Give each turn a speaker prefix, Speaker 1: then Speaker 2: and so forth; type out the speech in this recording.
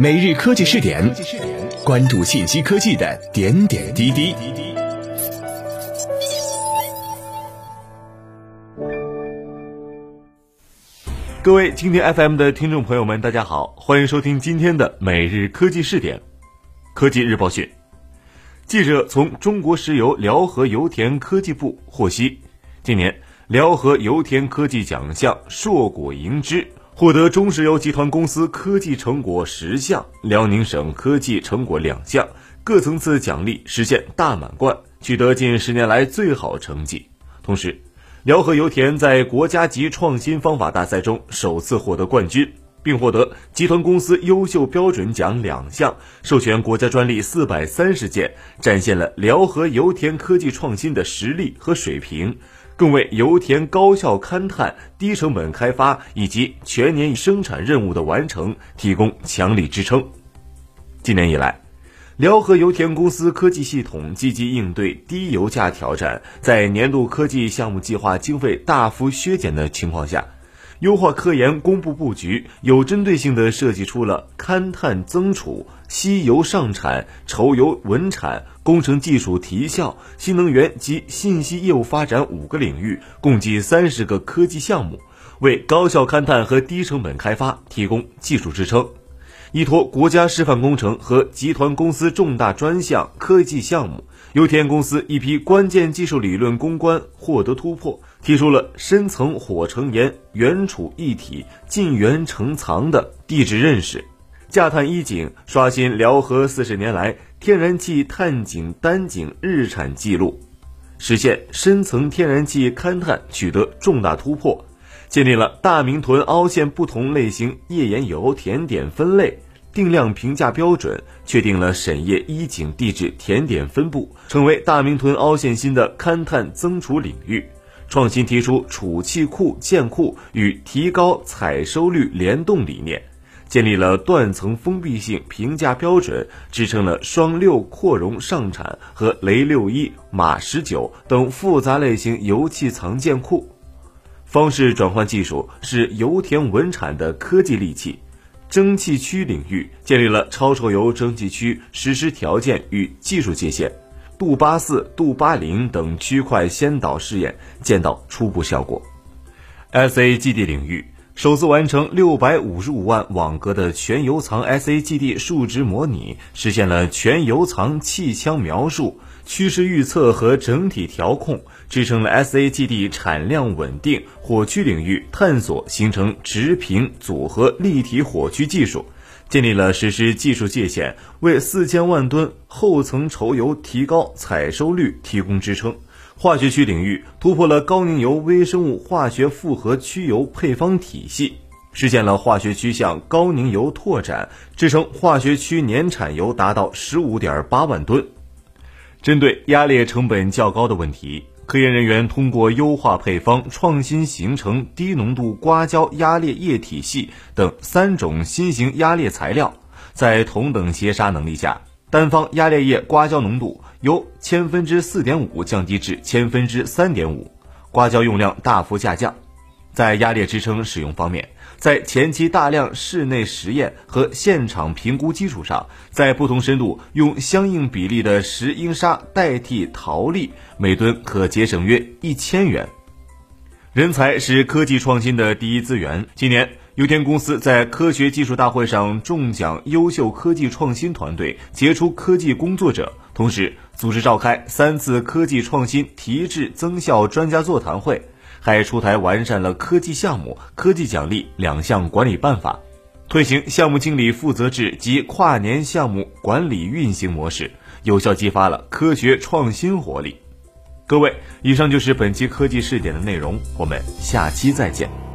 Speaker 1: 每日科技试点，关注信息科技的点点滴滴。
Speaker 2: 各位蜻蜓 FM 的听众朋友们，大家好，欢迎收听今天的每日科技试点。科技日报讯，记者从中国石油辽河油田科技部获悉，今年辽河油田科技奖项硕果盈枝。获得中石油集团公司科技成果十项，辽宁省科技成果两项，各层次奖励实现大满贯，取得近十年来最好成绩。同时，辽河油田在国家级创新方法大赛中首次获得冠军，并获得集团公司优秀标准奖两项，授权国家专利四百三十件，展现了辽河油田科技创新的实力和水平。更为油田高效勘探、低成本开发以及全年生产任务的完成提供强力支撑。今年以来，辽河油田公司科技系统积极应对低油价挑战，在年度科技项目计划经费大幅削减的情况下。优化科研公布布局，有针对性地设计出了勘探增储、吸油上产、稠油稳产、工程技术提效、新能源及信息业务发展五个领域，共计三十个科技项目，为高效勘探和低成本开发提供技术支撑。依托国家示范工程和集团公司重大专项科技项目，油田公司一批关键技术理论攻关获得突破，提出了深层火成岩、原储一体、近源成藏的地质认识，架探一井刷新辽河四十年来天然气探井单井日产记录，实现深层天然气勘探取得重大突破。建立了大明屯凹陷不同类型页岩油甜点分类定量评价标准，确定了沈业一井地质甜点分布，成为大明屯凹陷新的勘探增储领域。创新提出储气库建库与提高采收率联动理念，建立了断层封闭性评价标准，支撑了双六扩容上产和雷六一马十九等复杂类型油气藏建库。方式转换技术是油田稳产的科技利器，蒸汽区领域建立了超稠油蒸汽区实施条件与技术界限，杜八四、杜八零等区块先导试验见到初步效果。SAGD 领域首次完成六百五十五万网格的全油藏 SAGD 数值模拟，实现了全油藏气枪描述。趋势预测和整体调控支撑了 SAGD 产量稳定，火区领域探索形成直屏组合立体火区技术，建立了实施技术界限，为四千万吨厚层稠油提高采收率提供支撑。化学区领域突破了高凝油微生物化学复合区油配方体系，实现了化学区向高凝油拓展，支撑化学区年产油达到十五点八万吨。针对压裂成本较高的问题，科研人员通过优化配方，创新形成低浓度刮胶压裂液体系等三种新型压裂材料，在同等斜杀能力下，单方压裂液刮胶浓度由千分之四点五降低至千分之三点五，刮胶用量大幅下降。在压裂支撑使用方面，在前期大量室内实验和现场评估基础上，在不同深度用相应比例的石英砂代替陶粒，每吨可节省约一千元。人才是科技创新的第一资源。今年，油田公司在科学技术大会上中奖优秀科技创新团队、杰出科技工作者，同时组织召开三次科技创新提质增效专家座谈会。还出台完善了科技项目、科技奖励两项管理办法，推行项目经理负责制及跨年项目管理运行模式，有效激发了科学创新活力。各位，以上就是本期科技试点的内容，我们下期再见。